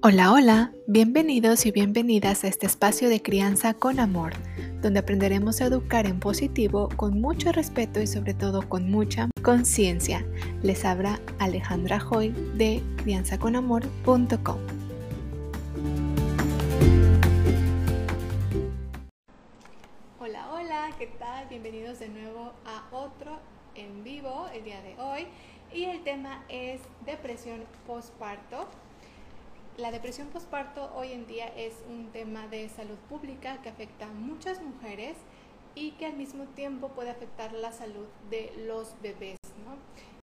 Hola, hola, bienvenidos y bienvenidas a este espacio de crianza con amor, donde aprenderemos a educar en positivo con mucho respeto y sobre todo con mucha conciencia. Les habla Alejandra Hoy de crianzaconamor.com. Hola, hola, ¿qué tal? Bienvenidos de nuevo a otro en vivo el día de hoy y el tema es depresión postparto la depresión postparto hoy en día es un tema de salud pública que afecta a muchas mujeres y que al mismo tiempo puede afectar la salud de los bebés.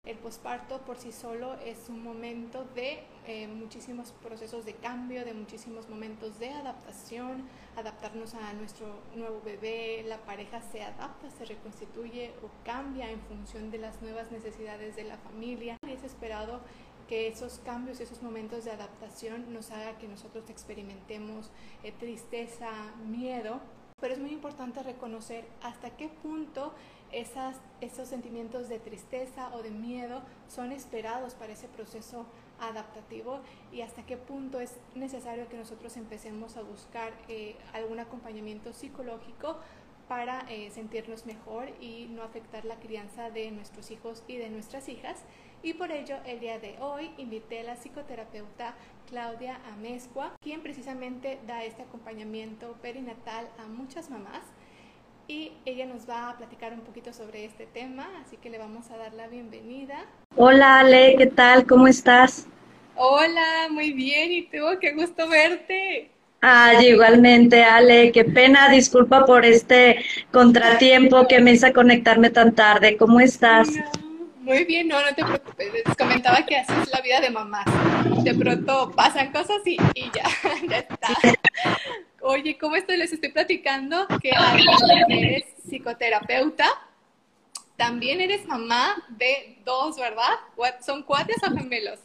El posparto por sí solo es un momento de eh, muchísimos procesos de cambio, de muchísimos momentos de adaptación, adaptarnos a nuestro nuevo bebé, la pareja se adapta, se reconstituye o cambia en función de las nuevas necesidades de la familia y es esperado que esos cambios, esos momentos de adaptación nos haga que nosotros experimentemos eh, tristeza, miedo, pero es muy importante reconocer hasta qué punto esas, esos sentimientos de tristeza o de miedo son esperados para ese proceso adaptativo y hasta qué punto es necesario que nosotros empecemos a buscar eh, algún acompañamiento psicológico para eh, sentirnos mejor y no afectar la crianza de nuestros hijos y de nuestras hijas. Y por ello, el día de hoy invité a la psicoterapeuta Claudia Amezcua, quien precisamente da este acompañamiento perinatal a muchas mamás. Y ella nos va a platicar un poquito sobre este tema, así que le vamos a dar la bienvenida. Hola Ale, ¿qué tal? ¿Cómo estás? Hola, muy bien. ¿Y tú? Qué gusto verte. Ay, igualmente, Ale, qué pena, disculpa por este contratiempo que me hizo conectarme tan tarde. ¿Cómo estás? Muy bien, no, no te preocupes. Les comentaba que así es la vida de mamás. De pronto pasan cosas y, ya, ya está. Oye, ¿cómo estoy? Les estoy platicando que eres psicoterapeuta. También eres mamá de dos, ¿verdad? ¿Son cuates o gemelos?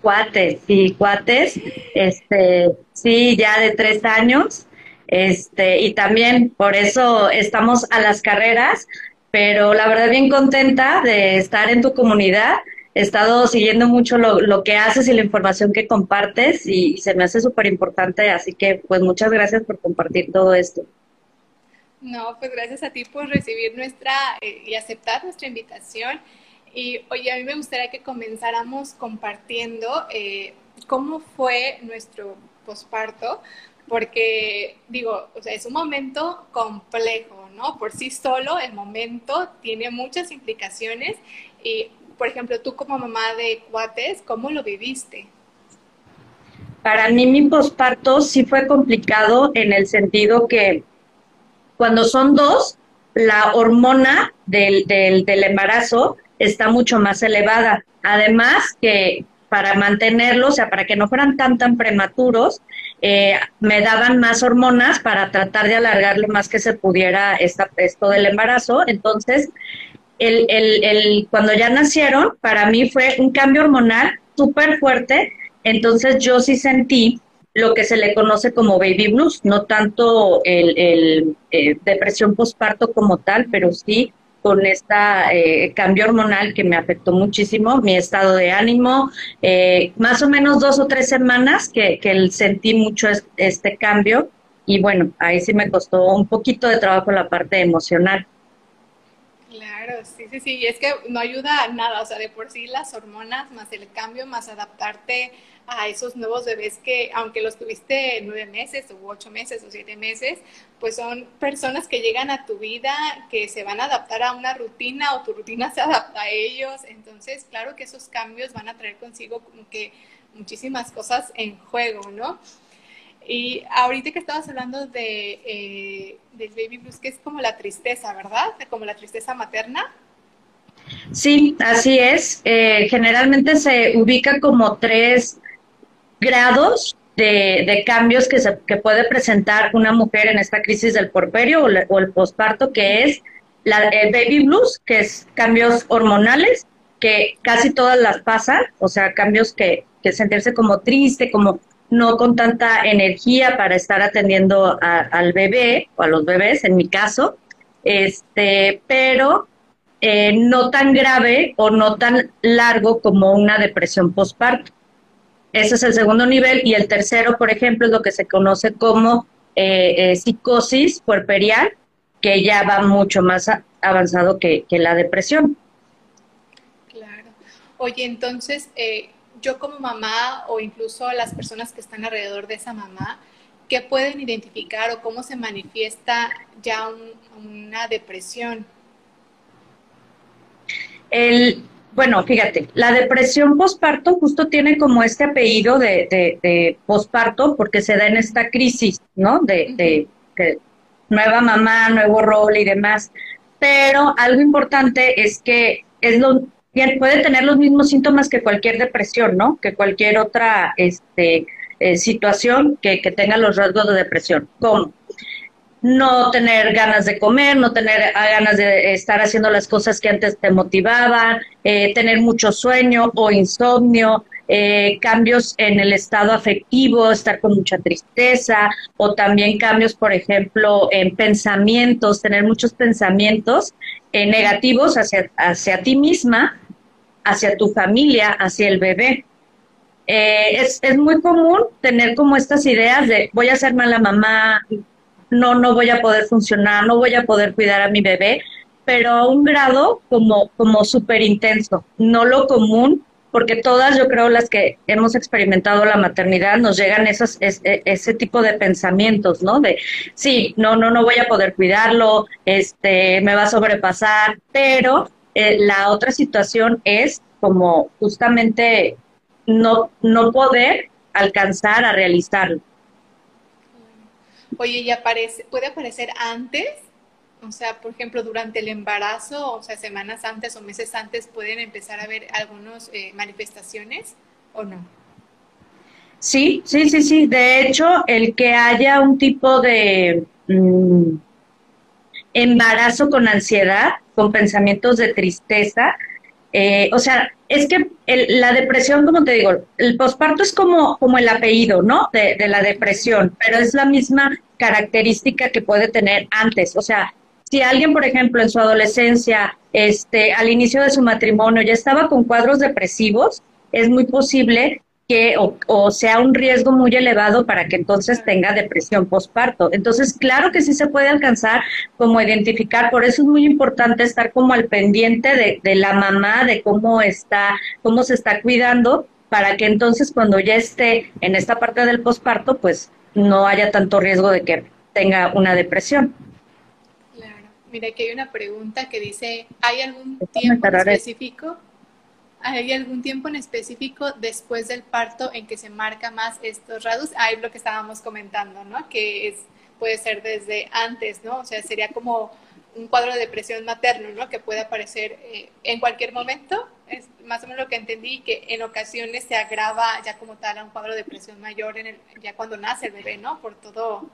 Cuates, sí, cuates. Este, sí, ya de tres años. Este, y también por eso estamos a las carreras, pero la verdad bien contenta de estar en tu comunidad. He estado siguiendo mucho lo, lo que haces y la información que compartes y, se me hace súper importante, así que pues muchas gracias por compartir todo esto. No, pues gracias a ti por recibir nuestra eh, y aceptar nuestra invitación. Y oye, a mí me gustaría que comenzáramos compartiendo eh, cómo fue nuestro posparto, porque digo, o sea, es un momento complejo, ¿no? Por sí solo el momento tiene muchas implicaciones y, por ejemplo, tú como mamá de cuates, ¿cómo lo viviste? Para mí mi posparto sí fue complicado en el sentido que cuando son dos, la hormona del, del, del embarazo está mucho más elevada. Además que para mantenerlos, o sea, para que no fueran tan, tan prematuros, eh, me daban más hormonas para tratar de alargar lo más que se pudiera esta, esto del embarazo. Entonces, el, el, el, cuando ya nacieron, para mí fue un cambio hormonal súper fuerte. Entonces, yo sí sentí lo que se le conoce como baby blues, no tanto el, el eh, depresión postparto como tal, pero sí con este cambio hormonal que me afectó muchísimo, mi estado de ánimo, eh, más o menos dos o tres semanas que, que sentí mucho este cambio y bueno, ahí sí me costó un poquito de trabajo la parte emocional. Claro, sí, sí, sí, y es que no ayuda a nada, o sea, de por sí las hormonas, más el cambio, más adaptarte a esos nuevos bebés que, aunque los tuviste nueve meses o ocho meses o siete meses, pues son personas que llegan a tu vida, que se van a adaptar a una rutina o tu rutina se adapta a ellos, entonces, claro que esos cambios van a traer consigo como que muchísimas cosas en juego, ¿no? Y ahorita que estabas hablando de, eh, del baby blues, que es como la tristeza, ¿verdad? Como la tristeza materna. Sí, así es. Eh, generalmente se ubica como tres grados de, cambios que, se, que puede presentar una mujer en esta crisis del porperio o, el posparto, que es la, el baby blues, que es cambios hormonales, que casi todas las pasan, o sea, cambios que, que sentirse como triste, como no con tanta energía para estar atendiendo al bebé o a los bebés, en mi caso, este, pero eh, no tan grave o no tan largo como una depresión postparto. Ese es el segundo nivel y el tercero, por ejemplo, es lo que se conoce como eh, eh, psicosis puerperial, que ya va mucho más avanzado que, la depresión. Claro. Oye, entonces, eh, yo como mamá o incluso las personas que están alrededor de esa mamá, ¿qué pueden identificar o cómo se manifiesta ya una depresión? El, bueno, fíjate, la depresión posparto justo tiene como este apellido de, de, posparto porque se da en esta crisis, ¿no? De, de, nueva mamá, nuevo rol y demás. Pero algo importante es que es lo, puede tener los mismos síntomas que cualquier depresión, ¿no? Que cualquier otra este, eh, situación que, que tenga los rasgos de depresión. ¿Cómo? No tener ganas de comer, no tener ah, ganas de estar haciendo las cosas que antes te motivaban, eh, tener mucho sueño o insomnio, eh, cambios en el estado afectivo, estar con mucha tristeza o también cambios, por ejemplo, en pensamientos, tener muchos pensamientos eh, negativos hacia, hacia ti misma, hacia tu familia, hacia el bebé. es, es muy común tener como estas ideas de voy a ser mala mamá, no, no voy a poder funcionar, no voy a poder cuidar a mi bebé, pero a un grado como, como súper intenso, no lo común, porque todas, yo creo, las que hemos experimentado la maternidad, nos llegan esas, e, ese tipo de pensamientos, ¿no? De, sí, no, no, no voy a poder cuidarlo, este, me va a sobrepasar, pero eh, la otra situación es como justamente no, no poder alcanzar a realizarlo. Oye, ¿y aparece, puede aparecer antes? O sea, por ejemplo, durante el embarazo, o sea, semanas antes o meses antes, ¿pueden empezar a ver algunas eh, manifestaciones o no? Sí, sí, sí, sí. De hecho, el que haya un tipo de mm, embarazo con ansiedad, con pensamientos de tristeza, eh, o sea, es que la depresión, como te digo, el posparto es como, como el apellido, ¿no? De, de, la depresión, pero es la misma característica que puede tener antes. O sea, si alguien, por ejemplo, en su adolescencia, este, al inicio de su matrimonio ya estaba con cuadros depresivos, es muy posible que o, sea un riesgo muy elevado para que entonces tenga depresión postparto. Entonces, claro que sí se puede alcanzar como identificar, por eso es muy importante estar como al pendiente de, de la mamá, de cómo está, cómo se está cuidando, para que entonces cuando ya esté en esta parte del postparto, pues no haya tanto riesgo de que tenga una depresión. Claro. Mira, aquí hay una pregunta que dice, ¿hay algún tiempo específico ¿Hay algún tiempo en específico después del parto en que se marca más estos rasgos? Ahí lo que estábamos comentando, ¿no? Que es, puede ser desde antes, ¿no? O sea, sería como un cuadro de depresión materno, ¿no? Que puede aparecer eh, en cualquier momento. Es más o menos lo que entendí, que en ocasiones se agrava ya como tal a un cuadro de depresión mayor en el, ya cuando nace el bebé, ¿no? Por todo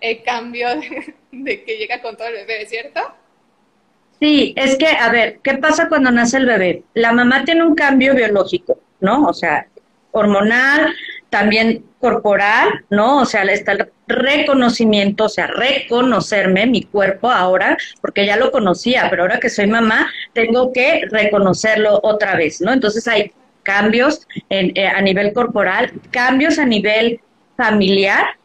el cambio de, de que llega con todo el bebé, ¿cierto? Sí, es que, a ver, ¿qué pasa cuando nace el bebé? La mamá tiene un cambio biológico, ¿no? O sea, hormonal, también corporal, ¿no? O sea, está el reconocimiento, o sea, reconocerme, mi cuerpo ahora, porque ya lo conocía, pero ahora que soy mamá, tengo que reconocerlo otra vez, ¿no? Entonces hay cambios en, eh, a nivel corporal, cambios a nivel familiar,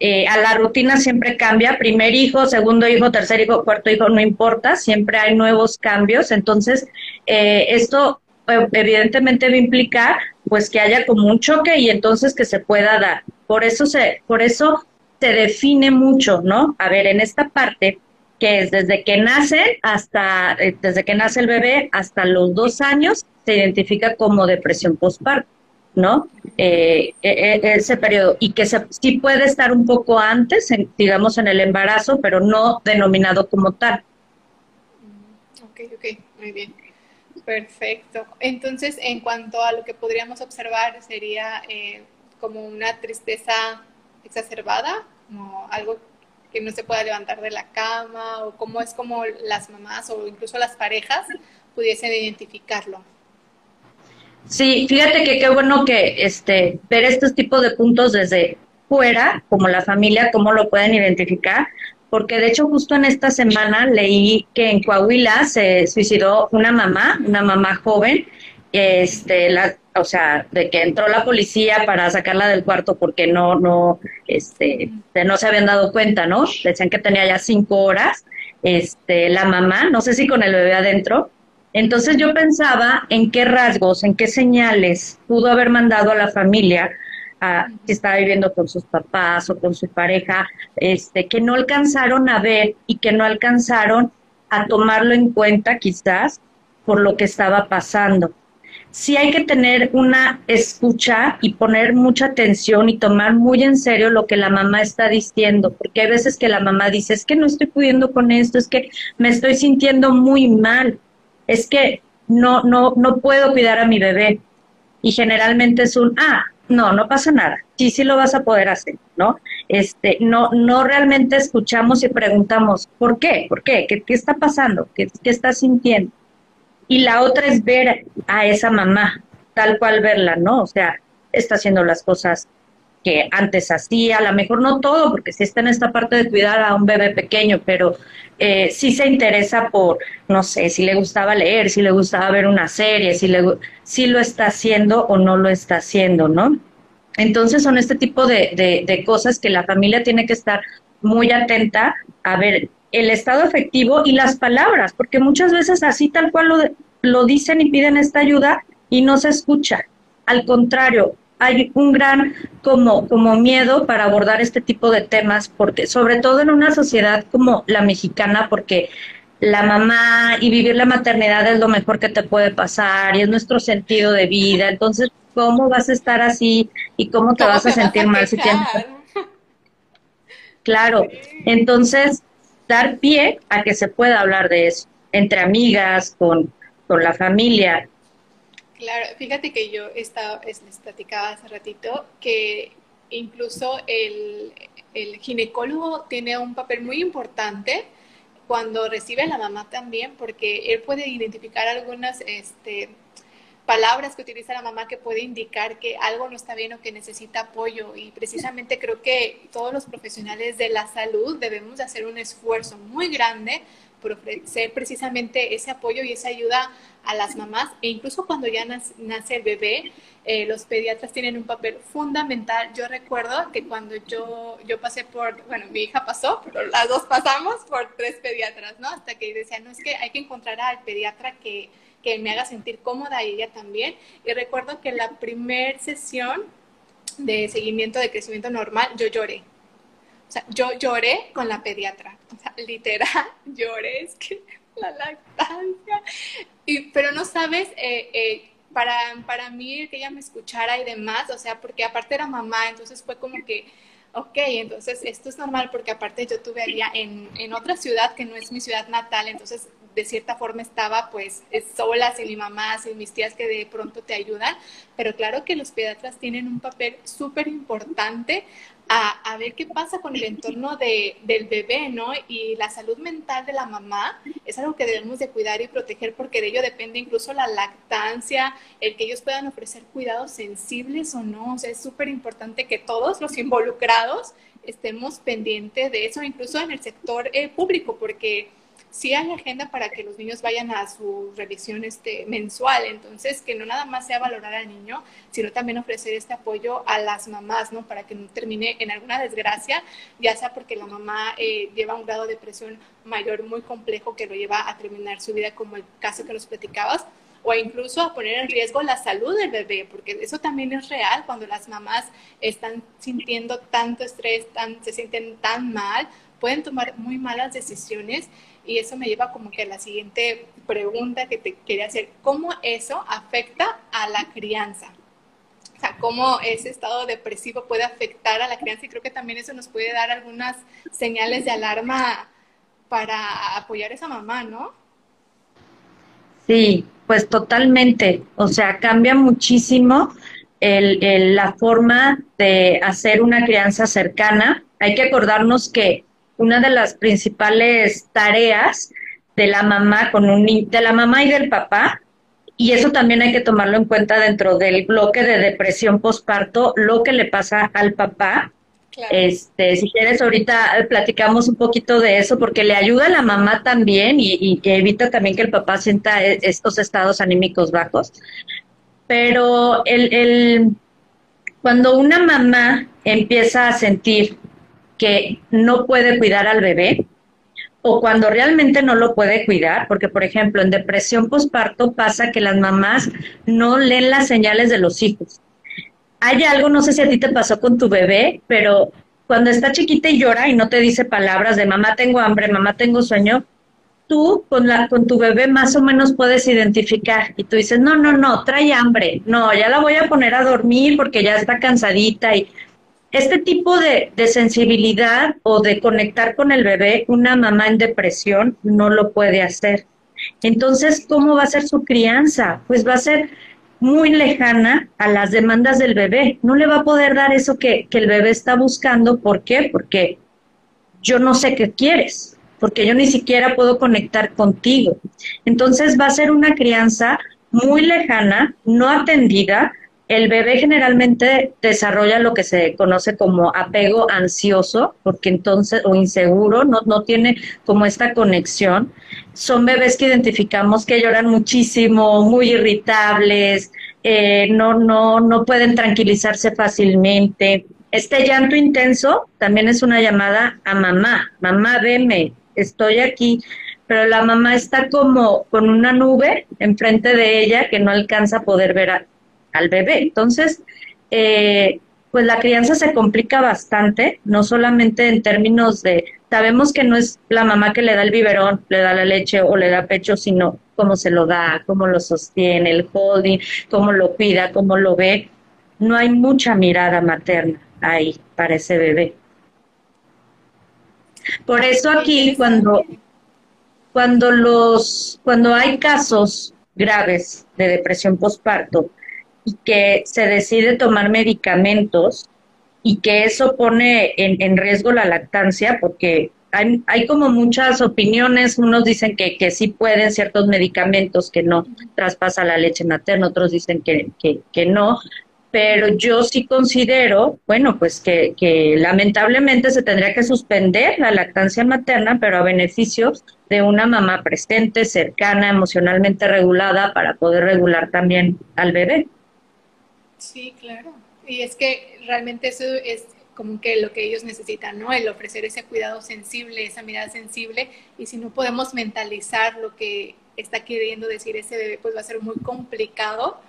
eh, a la rutina siempre cambia, primer hijo, segundo hijo, tercer hijo, cuarto hijo, no importa, siempre hay nuevos cambios, entonces eh, esto eh, evidentemente va a implicar pues que haya como un choque y entonces que se pueda dar. Por eso se, por eso se define mucho, ¿no? A ver, en esta parte que es desde que nace hasta, desde que nace el bebé hasta los dos años, se identifica como depresión postparto. ¿No? Eh, eh, eh, ese periodo y que sí puede estar un poco antes, digamos, en el embarazo, pero no denominado como tal. Ok, ok, muy bien. Perfecto. Entonces, en cuanto a lo que podríamos observar, sería como una tristeza exacerbada, como algo que no se pueda levantar de la cama, o cómo es como las mamás o incluso las parejas pudiesen identificarlo. Sí, fíjate que qué bueno que este ver estos tipos de puntos desde fuera, como la familia, cómo lo pueden identificar, porque de hecho justo en esta semana leí que en Coahuila se suicidó una mamá, una mamá joven, este, la, o sea, de que entró la policía para sacarla del cuarto porque no, no, este, no se habían dado cuenta, ¿no? Decían que tenía ya cinco horas, este, la mamá, no sé si con el bebé adentro. Entonces yo pensaba en qué rasgos, en qué señales pudo haber mandado a la familia a, que estaba viviendo con sus papás o con su pareja, este, que no alcanzaron a ver y que no alcanzaron a tomarlo en cuenta quizás por lo que estaba pasando. Sí hay que tener una escucha y poner mucha atención y tomar muy en serio lo que la mamá está diciendo, porque hay veces que la mamá dice, es que no estoy pudiendo con esto, es que me estoy sintiendo muy mal, es que no, no, no puedo cuidar a mi bebé. Y generalmente es un, ah, no, no pasa nada, sí, sí lo vas a poder hacer, ¿no? Este, no, no realmente escuchamos y preguntamos, ¿por qué? ¿Por qué? ¿Qué, qué está pasando? ¿Qué, ¿Qué estás sintiendo? y la otra es ver a esa mamá, tal cual verla, ¿no? O sea, está haciendo las cosas que antes hacía, a lo mejor no todo, porque sí está en esta parte de cuidar a un bebé pequeño, pero eh, sí se interesa por, no sé, si le gustaba leer, si le gustaba ver una serie, si, le, si lo está haciendo o no lo está haciendo, ¿no? Entonces son este tipo de, de, cosas que la familia tiene que estar muy atenta a ver el estado efectivo y las palabras, porque muchas veces así tal cual lo, lo dicen y piden esta ayuda y no se escucha. Al contrario, hay un gran como, como miedo para abordar este tipo de temas, porque sobre todo en una sociedad como la mexicana, porque la mamá y vivir la maternidad es lo mejor que te puede pasar y es nuestro sentido de vida. Entonces, ¿cómo vas a estar así y cómo te vas a sentir mal si tienes... Claro, entonces dar pie a que se pueda hablar de eso, entre amigas, con, con la familia. Claro, fíjate que yo estaba, les platicaba hace ratito que incluso el, el ginecólogo tiene un papel muy importante cuando recibe a la mamá también, porque él puede identificar algunas este, palabras que utiliza la mamá que puede indicar que algo no está bien o que necesita apoyo. Y precisamente creo que todos los profesionales de la salud debemos de hacer un esfuerzo muy grande por ofrecer precisamente ese apoyo y esa ayuda a las mamás. E incluso cuando ya nace el bebé, eh, los pediatras tienen un papel fundamental. Yo recuerdo que cuando yo, yo pasé por, bueno, mi hija pasó, pero las dos pasamos por tres pediatras, ¿no? Hasta que decían, no, es que hay que encontrar al pediatra que que me haga sentir cómoda y ella también. Y recuerdo que la primer sesión de seguimiento de crecimiento normal, yo lloré. O sea, yo lloré con la pediatra. O sea, literal, lloré, es que la lactancia. Y, pero no sabes, eh, eh, para, para mí que ella me escuchara y demás, o sea, porque aparte era mamá, entonces fue como que ok, entonces esto es normal porque aparte yo tuve a en, en otra ciudad que no es mi ciudad natal, entonces de cierta forma estaba pues sola, sin mi mamá, sin mis tías que de pronto te ayudan, pero claro que los pediatras tienen un papel súper importante a, ver qué pasa con el entorno de, del bebé, ¿no? Y la salud mental de la mamá es algo que debemos de cuidar y proteger porque de ello depende incluso la lactancia, el que ellos puedan ofrecer cuidados sensibles o no. O sea, es súper importante que todos los involucrados estemos pendientes de eso, incluso en el sector eh, público, porque sí hay agenda para que los niños vayan a su revisión este, mensual, entonces que no nada más sea valorar al niño, sino también ofrecer este apoyo a las mamás, ¿no? Para que no termine en alguna desgracia, ya sea porque la mamá eh, lleva un grado de depresión mayor muy complejo que lo lleva a terminar su vida, como el caso que nos platicabas, o incluso a poner en riesgo la salud del bebé, porque eso también es real cuando las mamás están sintiendo tanto estrés, tan, se sienten tan mal, pueden tomar muy malas decisiones y eso me lleva como que a la siguiente pregunta que te quería hacer. ¿Cómo eso afecta a la crianza? O sea, cómo ese estado depresivo puede afectar a la crianza y creo que también eso nos puede dar algunas señales de alarma para apoyar a esa mamá, ¿no? Sí, pues totalmente. O sea, cambia muchísimo el, la forma de hacer una crianza cercana. Hay que acordarnos que una de las principales tareas de la mamá con un de la mamá y del papá y eso también hay que tomarlo en cuenta dentro del bloque de depresión postparto, lo que le pasa al papá. Este, si quieres ahorita platicamos un poquito de eso porque le ayuda a la mamá también y, y evita también que el papá sienta e, estos estados anímicos bajos. pero el, el, cuando una mamá empieza a sentir que no puede cuidar al bebé, o cuando realmente no lo puede cuidar, porque por ejemplo en depresión postparto pasa que las mamás no leen las señales de los hijos. Hay algo, no sé si a ti te pasó con tu bebé, pero cuando está chiquita y llora y no te dice palabras de mamá tengo hambre, mamá tengo sueño, tú con, la, con tu bebé más o menos puedes identificar y tú dices, no, no, no, trae hambre, no, ya la voy a poner a dormir porque ya está cansadita y este tipo de, de, sensibilidad o de conectar con el bebé, una mamá en depresión no lo puede hacer. Entonces, ¿cómo va a ser su crianza? Pues va a ser muy lejana a las demandas del bebé. No le va a poder dar eso que, que el bebé está buscando. ¿Por qué? Porque yo no sé qué quieres, porque yo ni siquiera puedo conectar contigo. Entonces va a ser una crianza muy lejana, no atendida, el bebé generalmente desarrolla lo que se conoce como apego ansioso, porque entonces, o inseguro, no, no tiene como esta conexión. Son bebés que identificamos que lloran muchísimo, muy irritables, eh, no, no, no pueden tranquilizarse fácilmente. Este llanto intenso también es una llamada a mamá, mamá, veme, estoy aquí, pero la mamá está como con una nube enfrente de ella que no alcanza a poder ver a, al bebé. Entonces, eh, pues la crianza se complica bastante, no solamente en términos de, sabemos que no es la mamá que le da el biberón, le da la leche o le da pecho, sino cómo se lo da, cómo lo sostiene, el holding, cómo lo cuida, cómo lo ve. No hay mucha mirada materna ahí para ese bebé. Por eso aquí cuando cuando los cuando hay casos graves de depresión postparto, y que se decide tomar medicamentos y que eso pone en, riesgo la lactancia porque hay, hay, como muchas opiniones, unos dicen que, que sí pueden ciertos medicamentos que no traspasa la leche materna, otros dicen que, que, que no, pero yo sí considero, bueno, pues que, que lamentablemente se tendría que suspender la lactancia materna, pero a beneficio de una mamá presente, cercana, emocionalmente regulada, para poder regular también al bebé. Sí, claro. Y es que realmente eso es como que lo que ellos necesitan, ¿no? El ofrecer ese cuidado sensible, esa mirada sensible. Y si no podemos mentalizar lo que está queriendo decir ese bebé, pues va a ser muy complicado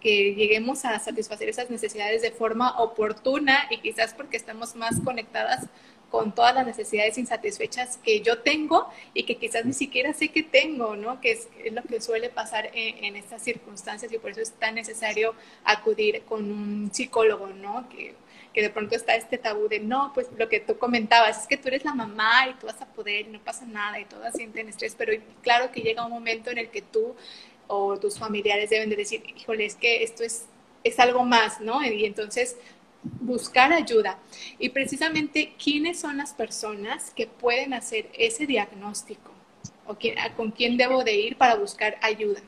que lleguemos a satisfacer esas necesidades de forma oportuna y quizás porque estamos más conectadas con todas las necesidades insatisfechas que yo tengo y que quizás ni siquiera sé que tengo, ¿no? Que es, lo que suele pasar en, estas circunstancias y por eso es tan necesario acudir con un psicólogo, ¿no? Que, de pronto está este tabú de, no, pues lo que tú comentabas, es que tú eres la mamá y tú vas a poder y no pasa nada y todas sienten estrés, pero claro que llega un momento en el que tú o tus familiares deben de decir, híjole, es que esto es, es algo más, ¿no? Y entonces buscar ayuda. Y precisamente, ¿quiénes son las personas que pueden hacer ese diagnóstico? ¿O con quién debo de ir para buscar ayuda?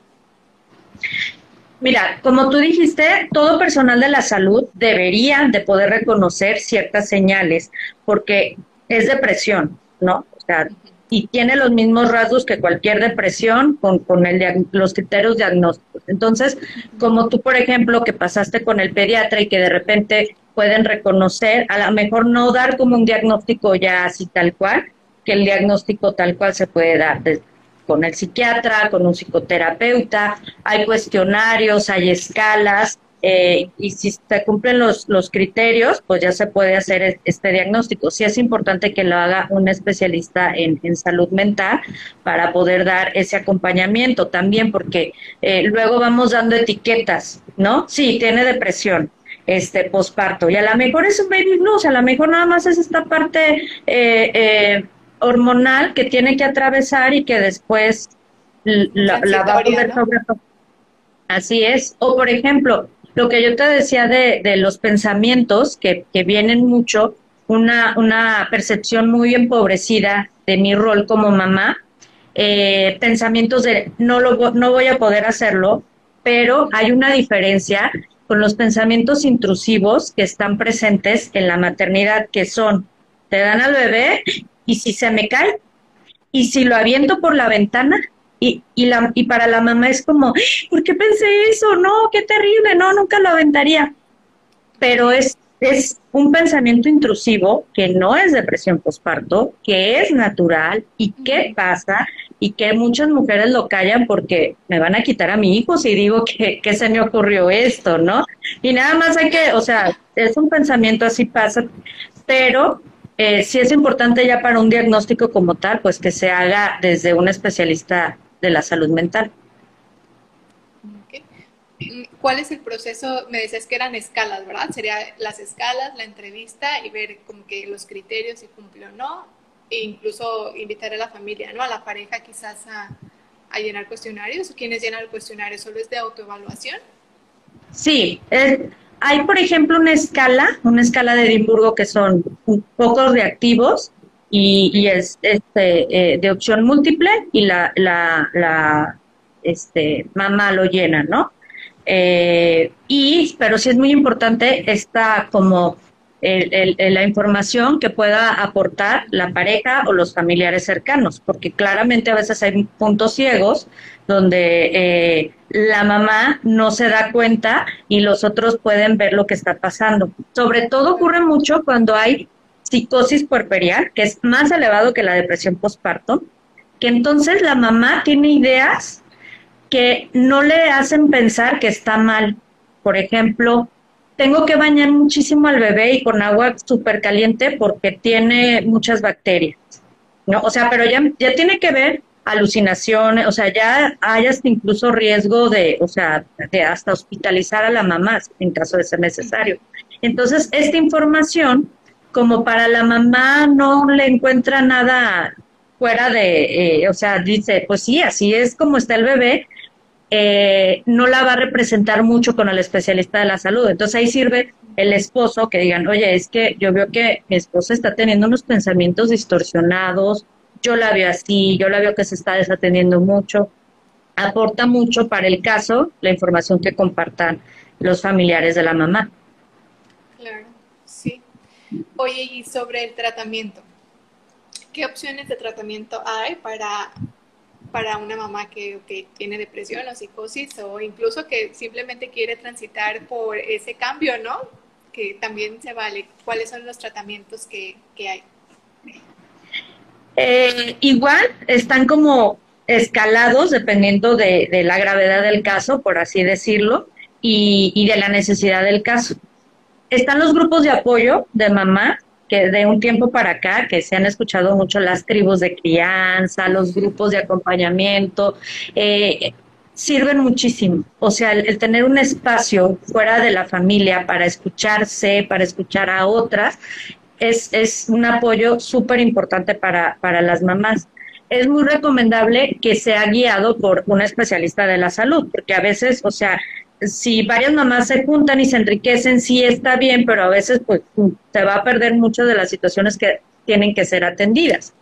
Mira, como tú dijiste, todo personal de la salud debería de poder reconocer ciertas señales, porque es depresión, ¿no? O sea, y tiene los mismos rasgos que cualquier depresión con, con el, los criterios diagnósticos. Entonces, como tú, por ejemplo, que pasaste con el pediatra y que de repente pueden reconocer, a lo mejor no dar como un diagnóstico ya así tal cual, que el diagnóstico tal cual se puede dar con el psiquiatra, con un psicoterapeuta, hay cuestionarios, hay escalas, eh, y si se cumplen los, los criterios, pues ya se puede hacer este diagnóstico. Sí es importante que lo haga un especialista en, en salud mental para poder dar ese acompañamiento también, porque eh, luego vamos dando etiquetas, ¿no? Sí, tiene depresión, este posparto, y a lo mejor es un baby blues, a lo mejor nada más es esta parte eh, hormonal que tiene que atravesar y que después la, va a poder Así es. O por ejemplo, lo que yo te decía de, de los pensamientos que, que vienen mucho, una, una percepción muy empobrecida de mi rol como mamá, eh, pensamientos de no, lo, no voy a poder hacerlo, pero hay una diferencia con los pensamientos intrusivos que están presentes en la maternidad, que son, te dan al bebé y si se me cae, y si lo aviento por la ventana, y, y, la, y para la mamá es como, ¿por qué pensé eso? No, qué terrible, no, nunca lo aventaría. Pero es, es un pensamiento intrusivo que no es depresión postparto, que es natural y qué pasa y que muchas mujeres lo callan porque me van a quitar a mi hijo si digo que, que se me ocurrió esto, ¿no? Y nada más hay que, o sea, es un pensamiento así pasa, pero eh, sí es importante ya para un diagnóstico como tal, pues que se haga desde un especialista de la salud mental. ¿Cuál es el proceso? Me decías que eran escalas, ¿verdad? Sería las escalas, la entrevista y ver como que los criterios si cumple o no, e incluso invitar a la familia, ¿no? A la pareja quizás a, llenar cuestionarios. ¿O quiénes llenan el cuestionario? ¿Solo es de autoevaluación? Sí, eh, hay, por ejemplo, una escala, una escala de Edimburgo que son pocos reactivos y, y es este, eh, de opción múltiple y la, la, la este, mamá lo llena, ¿no? Eh, y, pero sí es muy importante esta como el, la información que pueda aportar la pareja o los familiares cercanos, porque claramente a veces hay puntos ciegos donde eh, la mamá no se da cuenta y los otros pueden ver lo que está pasando. Sobre todo ocurre mucho cuando hay psicosis puerperial, que es más elevado que la depresión postparto, que entonces la mamá tiene ideas que no le hacen pensar que está mal. Por ejemplo, tengo que bañar muchísimo al bebé y con agua súper caliente porque tiene muchas bacterias. ¿no? O sea, pero ya, ya tiene que ver alucinaciones, o sea, ya hay hasta incluso riesgo de, o sea, de hasta hospitalizar a la mamá en caso de ser necesario. Entonces, esta información, como para la mamá no le encuentra nada fuera de, eh, o sea, dice, pues sí, así es como está el bebé, eh, no la va a representar mucho con el especialista de la salud. Entonces ahí sirve el esposo que digan, oye, es que yo veo que mi esposa está teniendo unos pensamientos distorsionados, yo la veo así, yo la veo que se está desatendiendo mucho. Aporta mucho para el caso la información que compartan los familiares de la mamá. Claro, sí. Oye, y sobre el tratamiento, ¿qué opciones de tratamiento hay para, para una mamá que, que tiene depresión o psicosis o incluso que simplemente quiere transitar por ese cambio, ¿no? Que también se vale. ¿Cuáles son los tratamientos que, que hay? Eh, igual están como escalados dependiendo de, la gravedad del caso, por así decirlo, y, de la necesidad del caso. Están los grupos de apoyo de mamá, que de un tiempo para acá, que se han escuchado mucho las tribus de crianza, los grupos de acompañamiento, eh, sirven muchísimo. O sea, el, tener un espacio fuera de la familia para escucharse, para escuchar a otras, es, es un apoyo súper importante para, para las mamás. Es muy recomendable que sea guiado por una especialista de la salud, porque a veces, o sea, si varias mamás se juntan y se enriquecen, sí está bien, pero a veces pues se va a perder mucho de las situaciones que tienen que ser atendidas.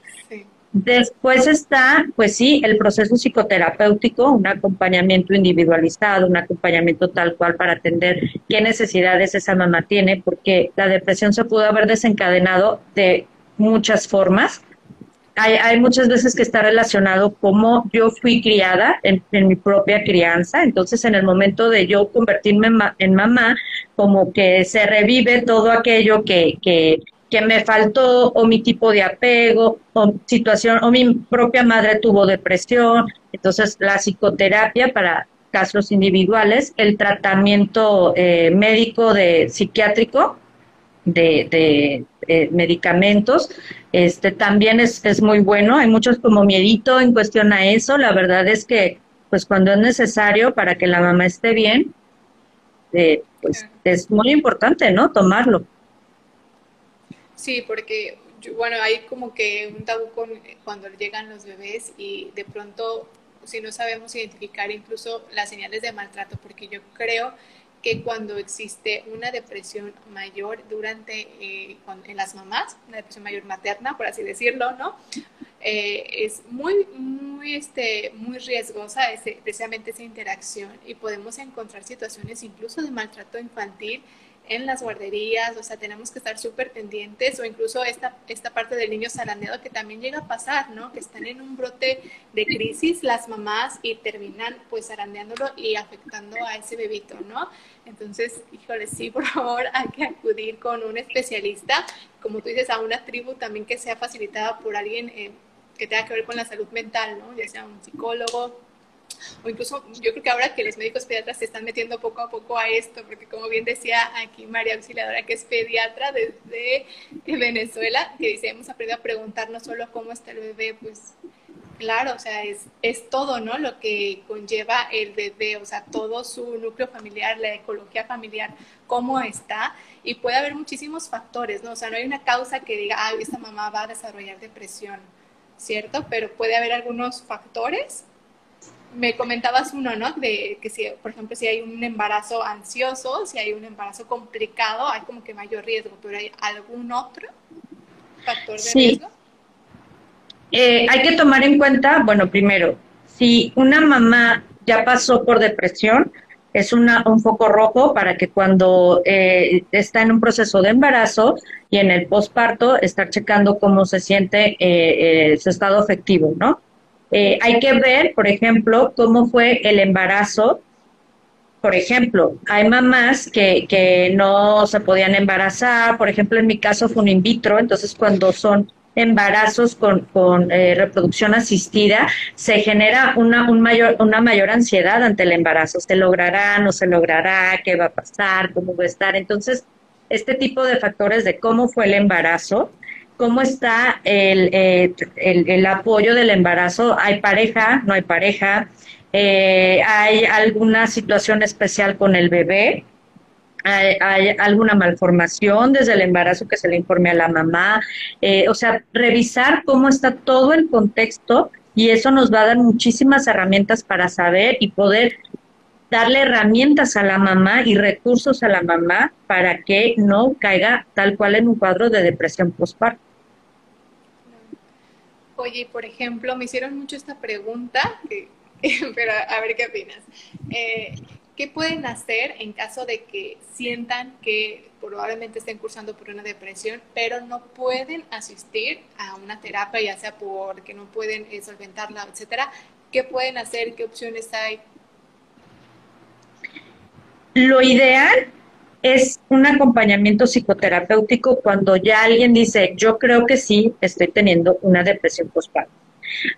Después está, pues sí, el proceso psicoterapéutico, un acompañamiento individualizado, un acompañamiento tal cual para atender qué necesidades esa mamá tiene, porque la depresión se pudo haber desencadenado de muchas formas. Hay, muchas veces que está relacionado como yo fui criada en, mi propia crianza, entonces en el momento de yo convertirme en mamá, como que se revive todo aquello que, que que me faltó o mi tipo de apego o situación o mi propia madre tuvo depresión, entonces la psicoterapia para casos individuales, el tratamiento eh, médico de psiquiátrico de, de eh, medicamentos, este también es, es muy bueno, hay muchos como miedito en cuestión a eso, la verdad es que pues cuando es necesario para que la mamá esté bien, eh, pues es muy importante, ¿no? Tomarlo. Sí, porque, bueno, hay como que un tabú con, cuando llegan los bebés y de pronto, si no sabemos identificar incluso las señales de maltrato, porque yo creo que cuando existe una depresión mayor durante, eh, en las mamás, una depresión mayor materna, por así decirlo, ¿no? Eh, es muy, muy, este, muy riesgosa ese, precisamente esa interacción y podemos encontrar situaciones incluso de maltrato infantil en las guarderías, o sea, tenemos que estar súper pendientes o incluso esta, esta parte del niño zarandeado que también llega a pasar, ¿no? Que están en un brote de crisis las mamás y terminan pues zarandeándolo y afectando a ese bebito, ¿no? Entonces, híjole, sí, por favor, hay que acudir con un especialista, como tú dices, a una tribu también que sea facilitada por alguien eh, que tenga que ver con la salud mental, ¿no? Ya sea un psicólogo, o incluso yo creo que ahora que los médicos pediatras se están metiendo poco a poco a esto, porque como bien decía aquí María Auxiliadora, que es pediatra desde Venezuela, que dice, hemos aprendido a preguntar no solo cómo está el bebé, pues claro, o sea, es, es todo, ¿no? Lo que conlleva el bebé, o sea, todo su núcleo familiar, la ecología familiar, cómo está, y puede haber muchísimos factores, ¿no? O sea, no hay una causa que diga, ah, esta mamá va a desarrollar depresión, ¿cierto? Pero puede haber algunos factores me comentabas uno, ¿no? De que si, por ejemplo, si hay un embarazo ansioso, si hay un embarazo complicado, hay como que mayor riesgo, pero ¿hay algún otro factor de sí. riesgo? Eh, hay que tomar en cuenta, bueno, primero, si una mamá ya pasó por depresión, es una, un foco rojo para que cuando eh, está en un proceso de embarazo y en el posparto, estar checando cómo se siente eh, su estado afectivo, ¿no? Eh, hay que ver, por ejemplo, cómo fue el embarazo. Por ejemplo, hay mamás que, que no se podían embarazar, por ejemplo, en mi caso fue un in vitro, entonces cuando son embarazos con, con eh, reproducción asistida, se genera una, un mayor, una mayor ansiedad ante el embarazo. ¿Se logrará, no se logrará? ¿Qué va a pasar? ¿Cómo va a estar? Entonces, este tipo de factores de cómo fue el embarazo cómo está eh, el, el, apoyo del embarazo. ¿Hay pareja? ¿No hay pareja? Eh, ¿Hay alguna situación especial con el bebé? ¿Hay, alguna malformación desde el embarazo que se le informe a la mamá? Eh, o sea, revisar cómo está todo el contexto y eso nos va a dar muchísimas herramientas para saber y poder darle herramientas a la mamá y recursos a la mamá para que no caiga tal cual en un cuadro de depresión postparto. Oye, por ejemplo, me hicieron mucho esta pregunta, pero a ver qué opinas. Eh, ¿Qué pueden hacer en caso de que sientan que probablemente estén cursando por una depresión, pero no pueden asistir a una terapia, ya sea porque no pueden eh, solventarla, etcétera? ¿Qué pueden hacer? ¿Qué opciones hay? Lo ideal es un acompañamiento psicoterapéutico cuando ya alguien dice, yo creo que sí, estoy teniendo una depresión postparto.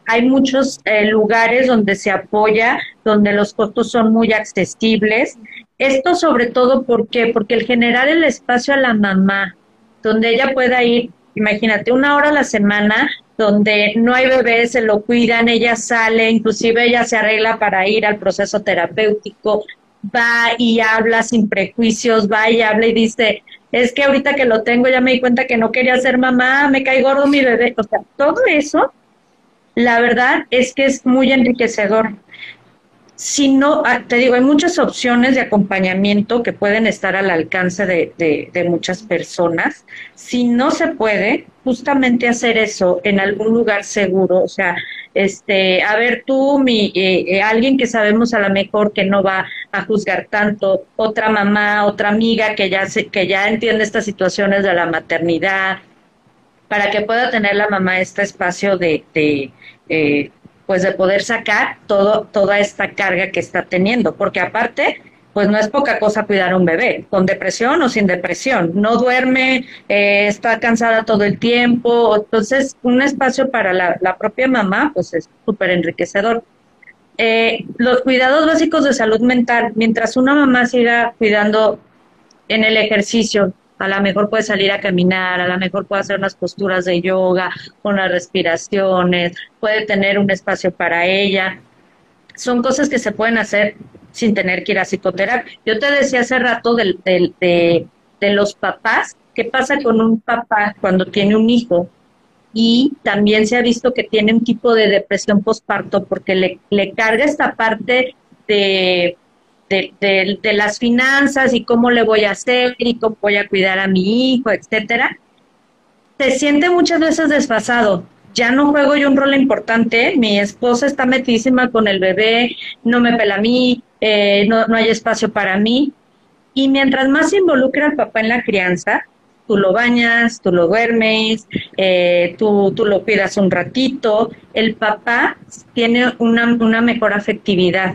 Hay muchos eh, lugares donde se apoya, donde los costos son muy accesibles. Esto sobre todo ¿por qué? porque el generar el espacio a la mamá, donde ella pueda ir, imagínate, una hora a la semana, donde no hay bebés, se lo cuidan, ella sale, inclusive ella se arregla para ir al proceso terapéutico, va y habla sin prejuicios, va y habla y dice, es que ahorita que lo tengo ya me di cuenta que no quería ser mamá, me cae gordo mi bebé. O sea, todo eso, la verdad es que es muy enriquecedor. Si no, ah, te digo, hay muchas opciones de acompañamiento que pueden estar al alcance de, de muchas personas. Si no se puede, justamente hacer eso en algún lugar seguro, o sea, este, a ver tú, mi, eh, eh, alguien que sabemos a lo mejor que no va a juzgar tanto, otra mamá, otra amiga que ya se, que ya entiende estas situaciones de la maternidad, para que pueda tener la mamá este espacio de, de eh, pues de poder sacar todo, toda esta carga que está teniendo, porque aparte pues no es poca cosa cuidar a un bebé, con depresión o sin depresión. No duerme, eh, está cansada todo el tiempo. Entonces, un espacio para la, propia mamá, pues es súper enriquecedor. Eh, los cuidados básicos de salud mental, mientras una mamá siga cuidando en el ejercicio, a lo mejor puede salir a caminar, a lo mejor puede hacer unas posturas de yoga, unas respiraciones, puede tener un espacio para ella. Son cosas que se pueden hacer sin tener que ir a psicoterapia. Yo te decía hace rato de, de, los papás, ¿qué pasa con un papá cuando tiene un hijo? Y también se ha visto que tiene un tipo de depresión postparto porque le, le carga esta parte de, de, de, las finanzas y cómo le voy a hacer y cómo voy a cuidar a mi hijo, etcétera. Se siente muchas veces desfasado ya no juego yo un rol importante, mi esposa está metidísima con el bebé, no me pela a mí, eh, no, no hay espacio para mí. Y mientras más se involucra el papá en la crianza, tú lo bañas, tú lo duermes, eh, tú, tú lo cuidas un ratito, el papá tiene una, una mejor afectividad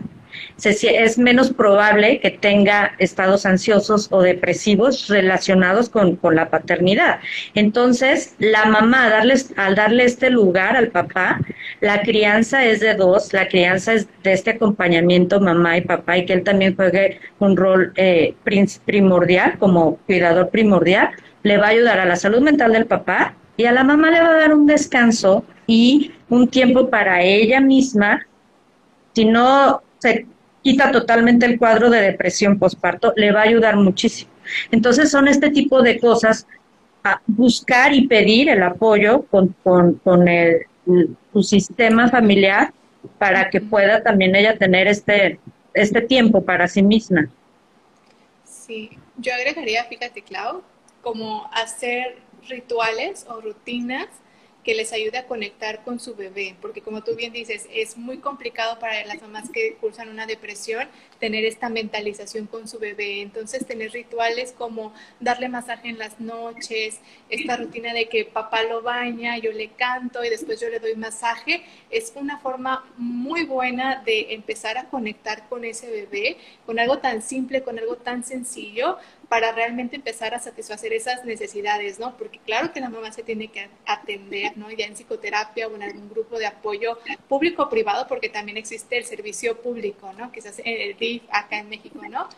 es menos probable que tenga estados ansiosos o depresivos relacionados con, la paternidad. Entonces, la mamá, darles, al darle este lugar al papá, la crianza es de dos, la crianza es de este acompañamiento mamá y papá y que él también juegue un rol eh, primordial como cuidador primordial, le va a ayudar a la salud mental del papá y a la mamá le va a dar un descanso y un tiempo para ella misma. Si no se quita totalmente el cuadro de depresión postparto, le va a ayudar muchísimo. Entonces son este tipo de cosas, a buscar y pedir el apoyo con, con, el, su sistema familiar para que pueda también ella tener este, este tiempo para sí misma. Sí, yo agregaría, fíjate, Clau, como hacer rituales o rutinas que les ayude a conectar con su bebé, porque como tú bien dices, es muy complicado para las mamás que cursan una depresión tener esta mentalización con su bebé. Entonces, tener rituales como darle masaje en las noches, esta rutina de que papá lo baña, yo le canto y después yo le doy masaje, es una forma muy buena de empezar a conectar con ese bebé, con algo tan simple, con algo tan sencillo, para realmente empezar a satisfacer esas necesidades, ¿no? Porque claro que la mamá se tiene que atender, ¿no? Ya en psicoterapia o en algún grupo de apoyo público o privado, porque también existe el servicio público, ¿no? Quizás el DIF acá en México, ¿no?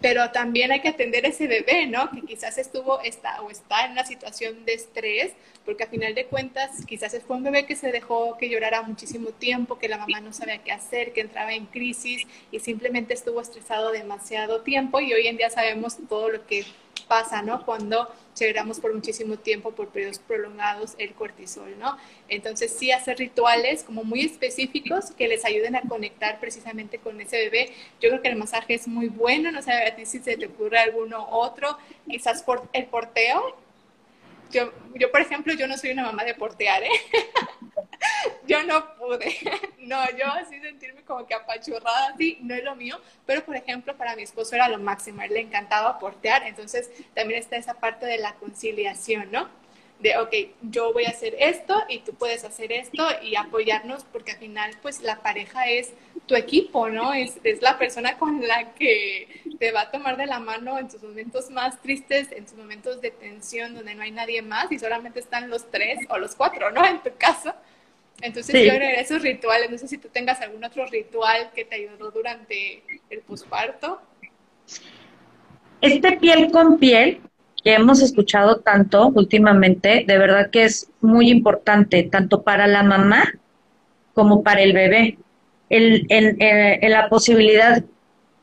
Pero también hay que atender a ese bebé, ¿no? Que quizás estuvo está, o está en una situación de estrés, porque a final de cuentas quizás fue un bebé que se dejó que llorara muchísimo tiempo, que la mamá no sabía qué hacer, que entraba en crisis y simplemente estuvo estresado demasiado tiempo y hoy en día sabemos todo lo que pasa, ¿no? Cuando segregamos por muchísimo tiempo, por periodos prolongados, el cortisol, ¿no? Entonces sí hacer rituales como muy específicos que les ayuden a conectar precisamente con ese bebé. Yo creo que el masaje es muy bueno, no sé a ti si se te ocurre alguno otro, quizás por el porteo. Yo, yo, por ejemplo, yo no soy una mamá de portear, ¿eh? yo no pude. No, yo así sentirme como que apachurrada, así, no es lo mío. Pero, por ejemplo, para mi esposo era lo máximo. A él le encantaba portear. Entonces, también está esa parte de la conciliación, ¿no? De, ok, yo voy a hacer esto y tú puedes hacer esto y apoyarnos porque al final, pues, la pareja es tu equipo, ¿no? Es, es la persona con la que te va a tomar de la mano en tus momentos más tristes, en tus momentos de tensión donde no hay nadie más y solamente están los tres o los cuatro, ¿no? En tu caso entonces yo agregaría esos rituales. No sé si tú tengas algún otro ritual que te ayudó durante el posparto. Este piel con piel que hemos escuchado tanto últimamente, de verdad que es muy importante, tanto para la mamá como para el bebé. El, la posibilidad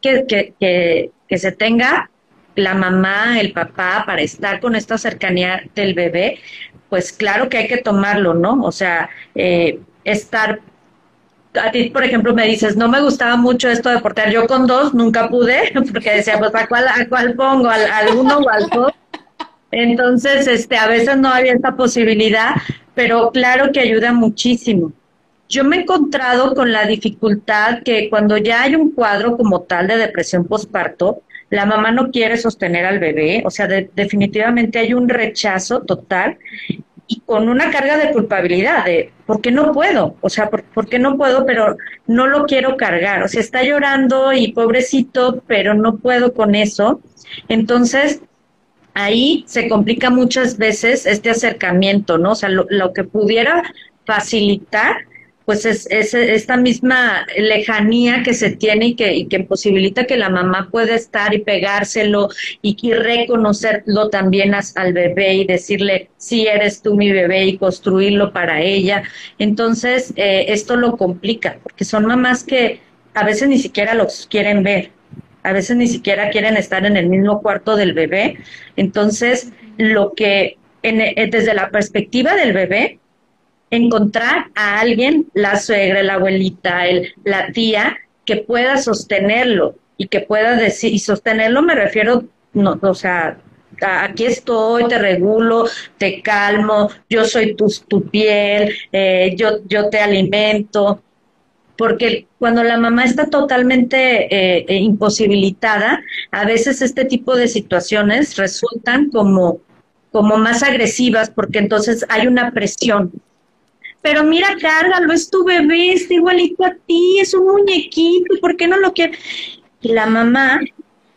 que, que, que se tenga la mamá, el papá, para estar con esta cercanía del bebé, pues claro que hay que tomarlo, ¿no? O sea, eh, estar a ti, por ejemplo, me dices, no me gustaba mucho esto de portear. Yo con dos nunca pude, porque decía, pues, ¿a cuál, a cuál pongo? ¿Al, ¿Al, uno o al dos? Entonces, este, a veces no había esta posibilidad, pero claro que ayuda muchísimo. Yo me he encontrado con la dificultad que cuando ya hay un cuadro como tal de depresión postparto, la mamá no quiere sostener al bebé, o sea, definitivamente hay un rechazo total y con una carga de culpabilidad, de ¿por qué no puedo? O sea, ¿por, qué no puedo? Pero no lo quiero cargar, o sea, está llorando y pobrecito, pero no puedo con eso. Entonces, ahí se complica muchas veces este acercamiento, ¿no? O sea, lo que pudiera facilitar pues es, esta misma lejanía que se tiene y que, y que posibilita que la mamá pueda estar y pegárselo y, y reconocerlo también al bebé y decirle, sí eres tú mi bebé y construirlo para ella. Entonces, eh, esto lo complica, porque son mamás que a veces ni siquiera los quieren ver, a veces ni siquiera quieren estar en el mismo cuarto del bebé. Entonces, lo que en, eh, desde la perspectiva del bebé, encontrar a alguien, la suegra, la abuelita, el, la tía, que pueda sostenerlo y que pueda decir, y sostenerlo me refiero, no, o sea, aquí estoy, te regulo, te calmo, yo soy tu, tu piel, eh, yo, yo te alimento. porque cuando la mamá está totalmente eh, eh, imposibilitada, a veces este tipo de situaciones resultan como, como más agresivas porque entonces hay una presión. Pero mira, lo es tu bebé, está igualito a ti, es un muñequito, ¿por qué no lo quiere? Y la mamá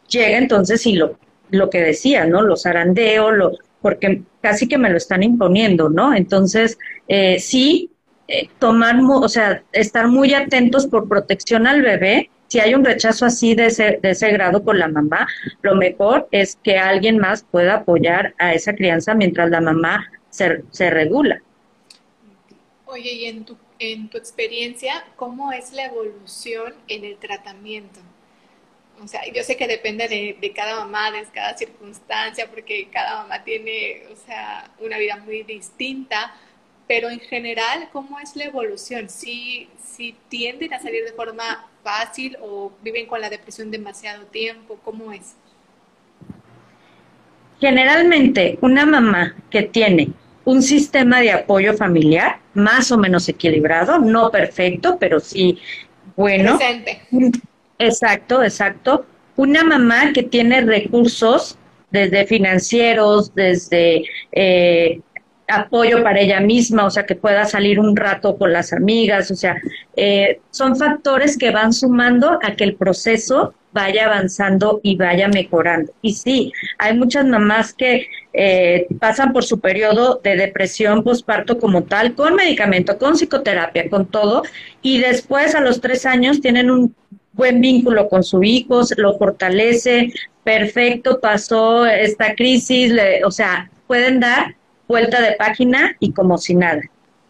llega entonces y lo, lo que decía, ¿no? Los zarandeo, lo, porque casi que me lo están imponiendo, ¿no? Entonces, eh, sí, eh, tomar, o sea, estar muy atentos por protección al bebé. Si hay un rechazo así de ese, de ese grado con la mamá, lo mejor es que alguien más pueda apoyar a esa crianza mientras la mamá se, se regula. Oye, y en tu, en tu experiencia, ¿cómo es la evolución en el tratamiento? O sea, yo sé que depende de, de, cada mamá, de cada circunstancia, porque cada mamá tiene, o sea, una vida muy distinta, pero en general, ¿cómo es la evolución? ¿Si, si tienden a salir de forma fácil o viven con la depresión demasiado tiempo? ¿Cómo es? Generalmente, una mamá que tiene un sistema de apoyo familiar más o menos equilibrado, no perfecto, pero sí bueno. Presente. Exacto, exacto. Una mamá que tiene recursos desde financieros, desde eh, apoyo para ella misma, o sea, que pueda salir un rato con las amigas, o sea, eh, son factores que van sumando a que el proceso vaya avanzando y vaya mejorando. Y sí, hay muchas mamás que eh, pasan por su periodo de depresión postparto como tal, con medicamento, con psicoterapia, con todo, y después a los tres años tienen un buen vínculo con su hijo, lo fortalece, perfecto, pasó esta crisis, o sea, pueden dar vuelta de página y como si nada.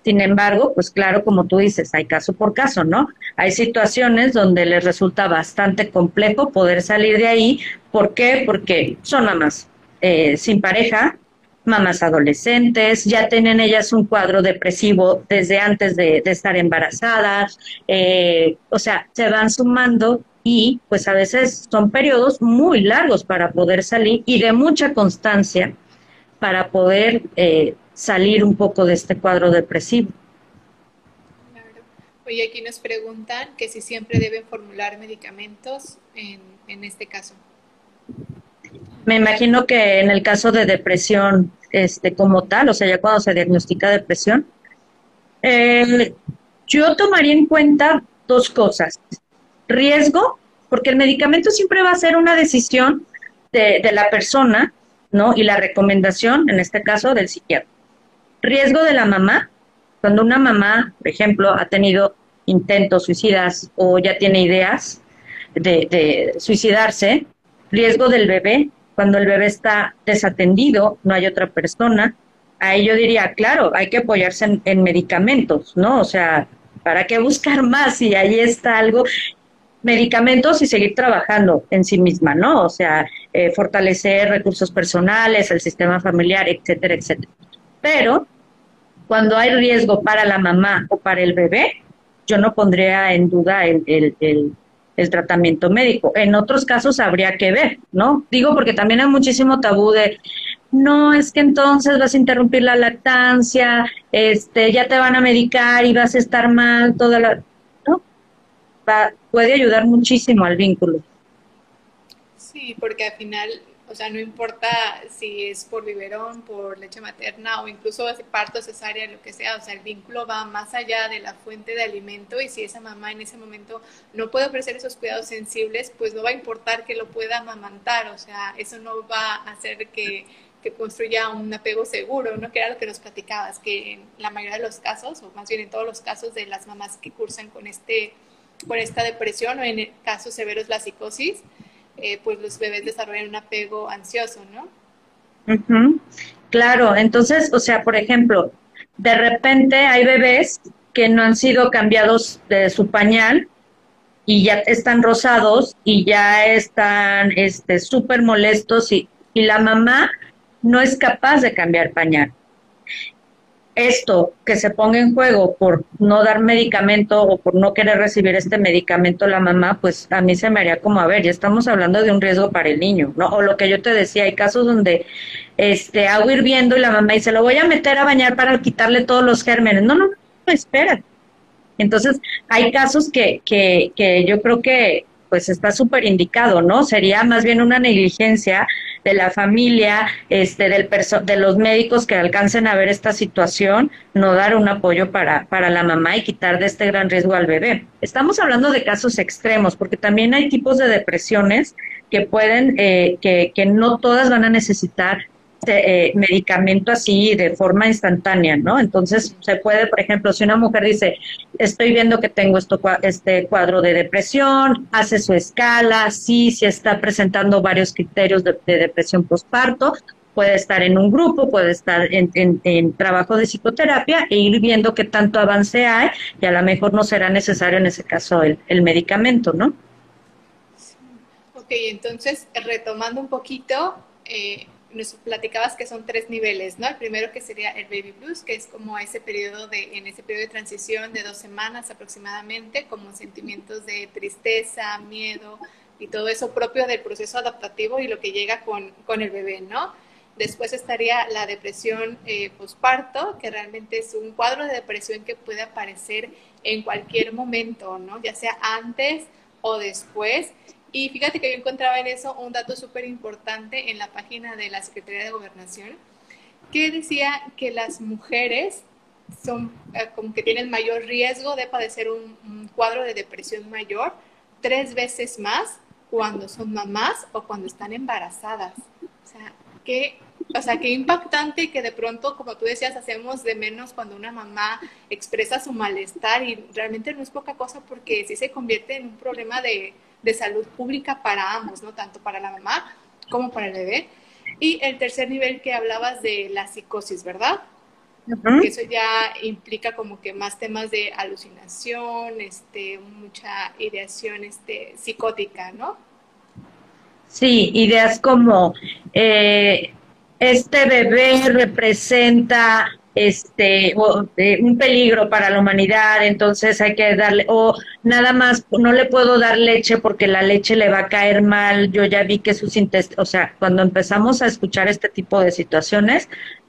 Sin embargo, pues claro, como tú dices, hay caso por caso, ¿no? Hay situaciones donde les resulta bastante complejo poder salir de ahí. ¿Por qué? Porque son mamás eh, sin pareja, mamás adolescentes, ya tienen ellas un cuadro depresivo desde antes de, estar embarazadas, eh, o sea, se van sumando y pues a veces son periodos muy largos para poder salir y de mucha constancia para poder eh, salir un poco de este cuadro depresivo. Claro. Oye, aquí nos preguntan que si siempre deben formular medicamentos en, en este caso. Me imagino que en el caso de depresión este, como tal, o sea, ya cuando se diagnostica depresión, eh, yo tomaría en cuenta dos cosas. Riesgo, porque el medicamento siempre va a ser una decisión de, de la persona ¿no? Y la recomendación, en este caso, del psiquiatra. Riesgo de la mamá, cuando una mamá, por ejemplo, ha tenido intentos suicidas o ya tiene ideas de, suicidarse, riesgo del bebé, cuando el bebé está desatendido, no hay otra persona, ahí yo diría, claro, hay que apoyarse en, en medicamentos, ¿no? O sea, ¿para qué buscar más si ahí está algo? medicamentos y seguir trabajando en sí misma, ¿no? O sea, eh, fortalecer recursos personales, el sistema familiar, etcétera, etcétera. Pero cuando hay riesgo para la mamá o para el bebé, yo no pondría en duda el, el, el, tratamiento médico. En otros casos habría que ver, ¿no? Digo porque también hay muchísimo tabú de, no, es que entonces vas a interrumpir la lactancia, este, ya te van a medicar y vas a estar mal, toda la puede ayudar muchísimo al vínculo. Sí, porque al final, o sea, no importa si es por biberón, por leche materna o incluso parto cesárea, lo que sea, o sea, el vínculo va más allá de la fuente de alimento y si esa mamá en ese momento no puede ofrecer esos cuidados sensibles, pues no va a importar que lo pueda amamantar, o sea, eso no va a hacer que que construya un apego seguro, ¿no? Que era lo que nos platicabas, que en la mayoría de los casos, o más bien en todos los casos de las mamás que cursan con este por esta depresión o en casos severos la psicosis, eh, pues los bebés desarrollan un apego ansioso, ¿no? Claro, entonces, o sea, por ejemplo, de repente hay bebés que no han sido cambiados de su pañal y ya están rosados y ya están este súper molestos y, y la mamá no es capaz de cambiar pañal esto que se ponga en juego por no dar medicamento o por no querer recibir este medicamento la mamá, pues a mí se me haría como, a ver, ya estamos hablando de un riesgo para el niño, ¿no? O lo que yo te decía, hay casos donde este agua hirviendo y la mamá dice, lo voy a meter a bañar para quitarle todos los gérmenes. No, no, no, espera. Entonces, hay casos que, que, que yo creo que pues está súper indicado, ¿no? Sería más bien una negligencia de la familia, este, del de los médicos que alcancen a ver esta situación, no dar un apoyo para, para la mamá y quitar de este gran riesgo al bebé. Estamos hablando de casos extremos, porque también hay tipos de depresiones que pueden, eh, que, que no todas van a necesitar eh, medicamento así de forma instantánea, ¿no? Entonces se puede, por ejemplo, si una mujer dice, estoy viendo que tengo esto, este cuadro de depresión, hace su escala, sí, si está presentando varios criterios de, depresión postparto, puede estar en un grupo, puede estar en, en, trabajo de psicoterapia e ir viendo qué tanto avance hay y a lo mejor no será necesario en ese caso el, el medicamento, ¿no? Ok, entonces retomando un poquito, eh, nos platicabas que son tres niveles, ¿no? El primero que sería el baby blues, que es como ese periodo de, en ese periodo de transición de dos semanas aproximadamente, como sentimientos de tristeza, miedo y todo eso propio del proceso adaptativo y lo que llega con, con el bebé, ¿no? Después estaría la depresión eh, posparto, que realmente es un cuadro de depresión que puede aparecer en cualquier momento, ¿no? Ya sea antes o después y fíjate que yo encontraba en eso un dato súper importante en la página de la Secretaría de Gobernación, que decía que las mujeres son eh, como que tienen mayor riesgo de padecer un, cuadro de depresión mayor tres veces más cuando son mamás o cuando están embarazadas. O sea, qué, o sea, qué impactante que de pronto, como tú decías, hacemos de menos cuando una mamá expresa su malestar y realmente no es poca cosa porque sí se convierte en un problema de, de salud pública para ambos, ¿no? Tanto para la mamá como para el bebé. Y el tercer nivel que hablabas de la psicosis, ¿verdad? eso ya implica como que más temas de alucinación, este, mucha ideación este, psicótica, ¿no? Sí, ideas como eh, este bebé representa este eh, un peligro para la humanidad, entonces hay que darle o nada más no le puedo dar leche porque la leche le va a caer mal. Yo ya vi que sus intestinos, o sea, cuando empezamos a escuchar este tipo de situaciones,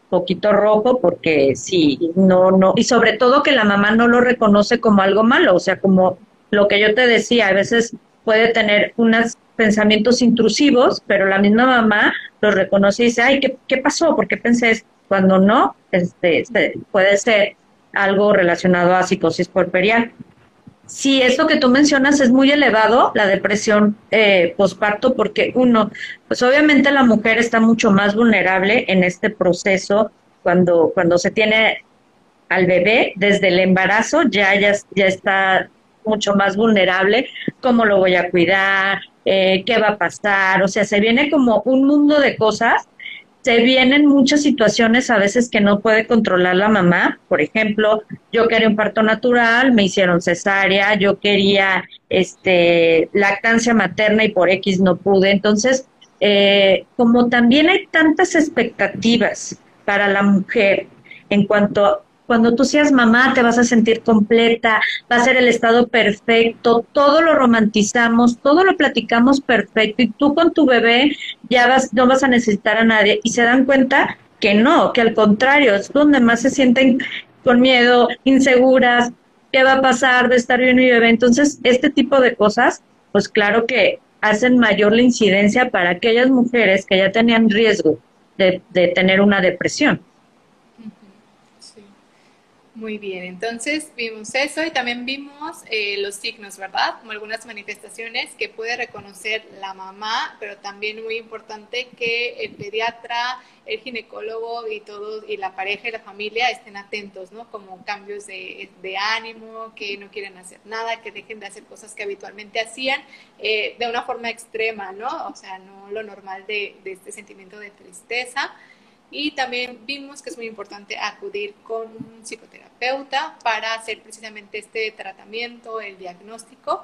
poquito rojo porque sí, no no y sobre todo que la mamá no lo reconoce como algo malo, o sea, como lo que yo te decía, a veces puede tener unos pensamientos intrusivos, pero la misma mamá lo reconoce y dice, ay, ¿qué, qué pasó? ¿Por qué pensé esto? Cuando no, este, puede ser algo relacionado a psicosis puerperial. Si eso que tú mencionas es muy elevado, la depresión eh, posparto, porque uno, pues obviamente la mujer está mucho más vulnerable en este proceso cuando, cuando se tiene al bebé desde el embarazo, ya, ya, ya está mucho más vulnerable, cómo lo voy a cuidar, eh, qué va a pasar, o sea, se viene como un mundo de cosas se vienen muchas situaciones a veces que no puede controlar la mamá. Por ejemplo, yo quería un parto natural, me hicieron cesárea, yo quería este lactancia materna y por X no pude. Entonces, eh, como también hay tantas expectativas para la mujer en cuanto cuando tú seas mamá te vas a sentir completa, va a ser el estado perfecto, todo lo romantizamos, todo lo platicamos perfecto y tú con tu bebé ya vas, no vas a necesitar a nadie y se dan cuenta que no, que al contrario, es donde más se sienten con miedo, inseguras, qué va a pasar de estar bien mi bebé. Entonces, este tipo de cosas, pues claro que hacen mayor la incidencia para aquellas mujeres que ya tenían riesgo de, de tener una depresión. Muy bien, entonces vimos eso y también vimos eh, los signos, ¿verdad? Como algunas manifestaciones que puede reconocer la mamá, pero también muy importante que el pediatra, el ginecólogo y todos, y la pareja y la familia estén atentos, ¿no? Como cambios de, ánimo, que no quieren hacer nada, que dejen de hacer cosas que habitualmente hacían eh, de una forma extrema, ¿no? O sea, no lo normal de, de este sentimiento de tristeza. Y también vimos que es muy importante acudir con un psicoterapeuta para hacer precisamente este tratamiento, el diagnóstico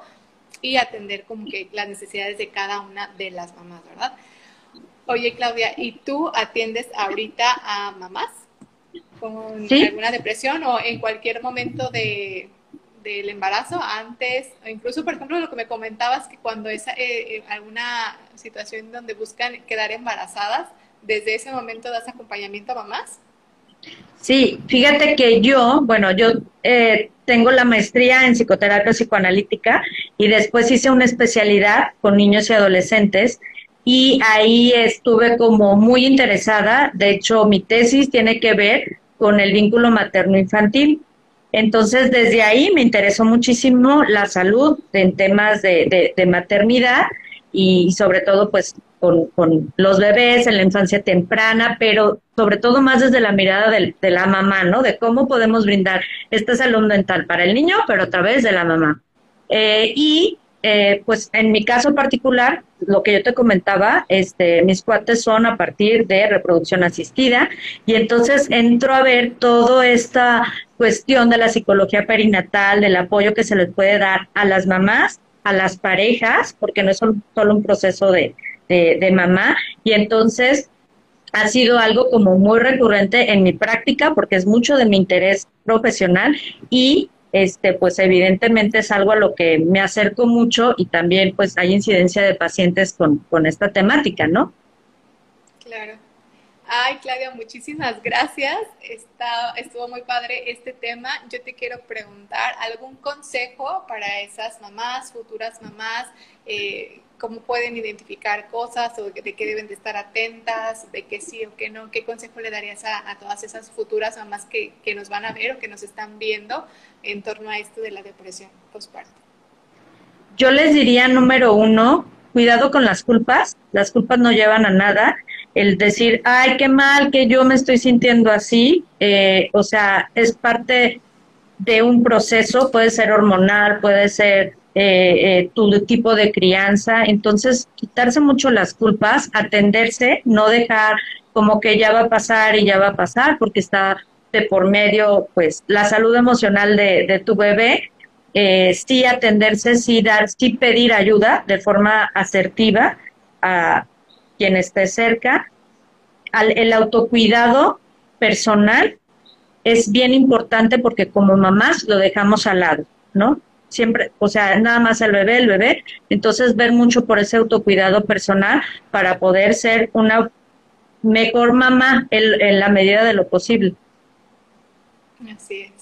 y atender como que las necesidades de cada una de las mamás, ¿verdad? Oye, Claudia, ¿y tú atiendes ahorita a mamás con alguna depresión o en cualquier momento de, del embarazo, antes, o incluso, por ejemplo, lo que me comentabas, que cuando es eh, eh, alguna situación donde buscan quedar embarazadas, desde ese momento das acompañamiento a mamás? Sí, fíjate que yo, bueno, yo eh, tengo la maestría en psicoterapia psicoanalítica y después hice una especialidad con niños y adolescentes y ahí estuve como muy interesada. De hecho, mi tesis tiene que ver con el vínculo materno-infantil. Entonces, desde ahí me interesó muchísimo la salud en temas de, de, maternidad y sobre todo, pues, con, con, los bebés en la infancia temprana, pero sobre todo más desde la mirada de, la mamá, ¿no? De cómo podemos brindar esta salud mental para el niño, pero a través de la mamá. Eh, y eh, pues en mi caso particular, lo que yo te comentaba, este, mis cuates son a partir de reproducción asistida y entonces entro a ver toda esta cuestión de la psicología perinatal, del apoyo que se les puede dar a las mamás, a las parejas, porque no es solo, un proceso de, de, de mamá, y entonces ha sido algo como muy recurrente en mi práctica porque es mucho de mi interés profesional y este, pues evidentemente es algo a lo que me acerco mucho y también pues hay incidencia de pacientes con, con esta temática, ¿no? Claro. Ay, Claudia, muchísimas gracias. Está, estuvo muy padre este tema. Yo te quiero preguntar algún consejo para esas mamás, futuras mamás, eh, cómo pueden identificar cosas o de qué deben de estar atentas, de qué sí o qué no. ¿Qué consejo le darías a, a todas esas futuras mamás que, que, nos van a ver o que nos están viendo en torno a esto de la depresión postparto? Yo les diría, número uno, cuidado con las culpas. Las culpas no llevan a nada. El decir, ay, qué mal que yo me estoy sintiendo así, eh, o sea, es parte de un proceso, puede ser hormonal, puede ser eh, eh, tu tipo de crianza. Entonces, quitarse mucho las culpas, atenderse, no dejar como que ya va a pasar y ya va a pasar, porque está de por medio, pues, la salud emocional de, de tu bebé. Sí atenderse, sí dar, sí pedir ayuda de forma asertiva a quien esté cerca. Al, el autocuidado personal es bien importante porque como mamás lo dejamos al lado, ¿no? siempre, o sea, nada más el bebé, el bebé. Entonces, ver mucho por ese autocuidado personal para poder ser una mejor mamá en, en la medida de lo posible. Así es.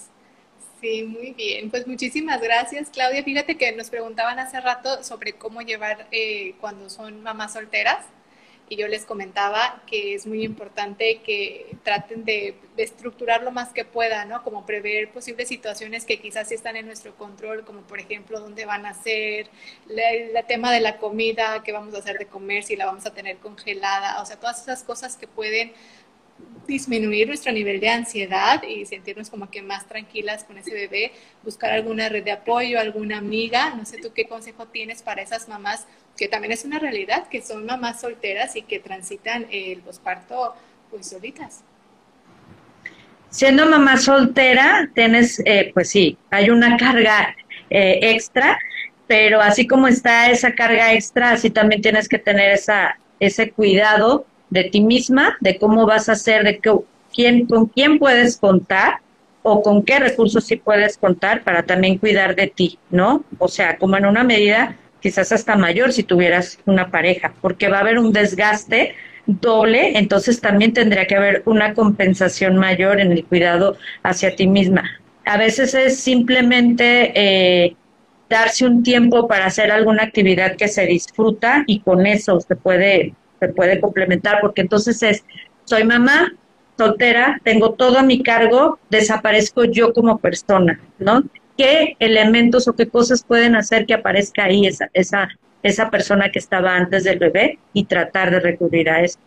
Sí, muy bien. Pues muchísimas gracias, Claudia. Fíjate que nos preguntaban hace rato sobre cómo llevar eh, cuando son mamás solteras y yo les comentaba que es muy importante que traten de, estructurar lo más que puedan, ¿no? Como prever posibles situaciones que quizás están en nuestro control, como por ejemplo dónde van a ser, el tema de la comida, qué vamos a hacer de comer, si la vamos a tener congelada, o sea, todas esas cosas que pueden disminuir nuestro nivel de ansiedad y sentirnos como que más tranquilas con ese bebé, buscar alguna red de apoyo, alguna amiga, no sé tú qué consejo tienes para esas mamás, que también es una realidad, que son mamás solteras y que transitan el posparto pues solitas. Siendo mamá soltera, tienes, eh, pues sí, hay una carga eh, extra, pero así como está esa carga extra, así también tienes que tener esa, ese cuidado de ti misma, de cómo vas a hacer, de qué, quién, con quién puedes contar o con qué recursos sí puedes contar para también cuidar de ti, ¿no? O sea, como en una medida quizás hasta mayor si tuvieras una pareja, porque va a haber un desgaste doble, entonces también tendría que haber una compensación mayor en el cuidado hacia ti misma. A veces es simplemente eh, darse un tiempo para hacer alguna actividad que se disfruta y con eso se puede se puede complementar, porque entonces es, soy mamá, soltera, tengo todo a mi cargo, desaparezco yo como persona, ¿no? ¿Qué elementos o qué cosas pueden hacer que aparezca ahí esa, esa, esa persona que estaba antes del bebé y tratar de recurrir a eso?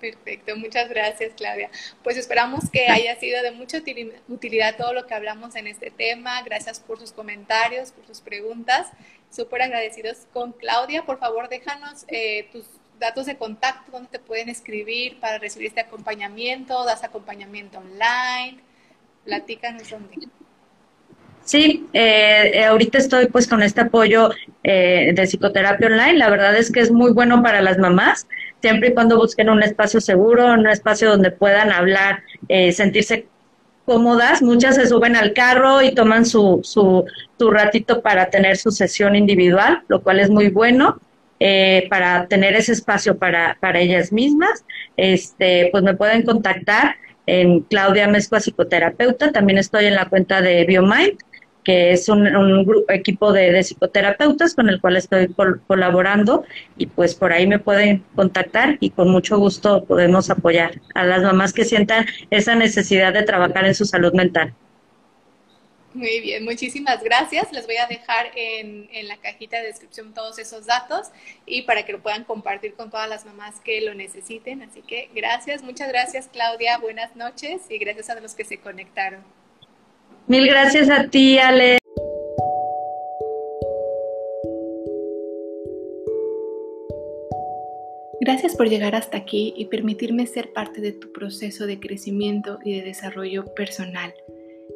Perfecto, muchas gracias Claudia. Pues esperamos que haya sido de mucha utilidad todo lo que hablamos en este tema. Gracias por sus comentarios, por sus preguntas súper agradecidos con Claudia. Por favor, déjanos eh, tus datos de contacto, donde te pueden escribir para recibir este acompañamiento, das acompañamiento online, platícanos dónde. Sí, eh, eh, ahorita estoy pues con este apoyo de psicoterapia online. La verdad es que es muy bueno para las mamás, siempre y cuando busquen un espacio seguro, un espacio donde puedan hablar, sentirse cómodas, muchas se suben al carro y toman su, su, su ratito para tener su sesión individual, lo cual es muy bueno. Eh, para tener ese espacio para, para ellas mismas, este, pues me pueden contactar en Claudia Mezcua Psicoterapeuta. También estoy en la cuenta de BioMind, que es un, equipo de, psicoterapeutas con el cual estoy colaborando y pues por ahí me pueden contactar y con mucho gusto podemos apoyar a las mamás que sientan esa necesidad de trabajar en su salud mental. Muy bien, muchísimas gracias. Les voy a dejar en, en, la cajita de descripción todos esos datos y para que lo puedan compartir con todas las mamás que lo necesiten. Así que gracias, muchas gracias Claudia, buenas noches y gracias a los que se conectaron. Mil gracias a ti, Ale. Gracias por llegar hasta aquí y permitirme ser parte de tu proceso de crecimiento y de desarrollo personal.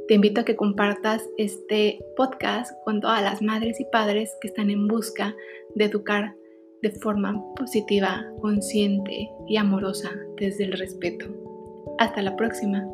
Te invito a que compartas este podcast con todas las madres y padres que están en busca de educar de forma positiva, consciente y amorosa desde el respeto. Hasta la próxima.